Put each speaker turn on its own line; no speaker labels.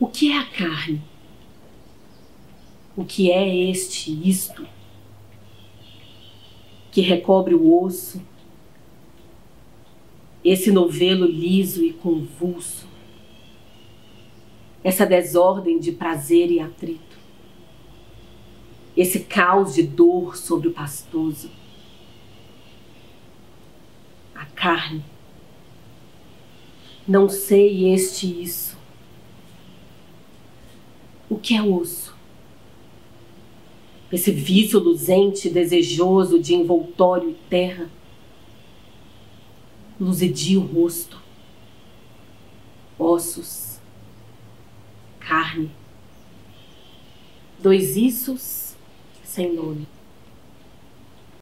O que é a carne? O que é este, isto, que recobre o osso, esse novelo liso e convulso, essa desordem de prazer e atrito, esse caos de dor sobre o pastoso, a carne. Não sei este isso. O que é osso? Esse vício luzente, desejoso de envoltório e terra. Luzidia o rosto, ossos, carne. Dois issos sem nome.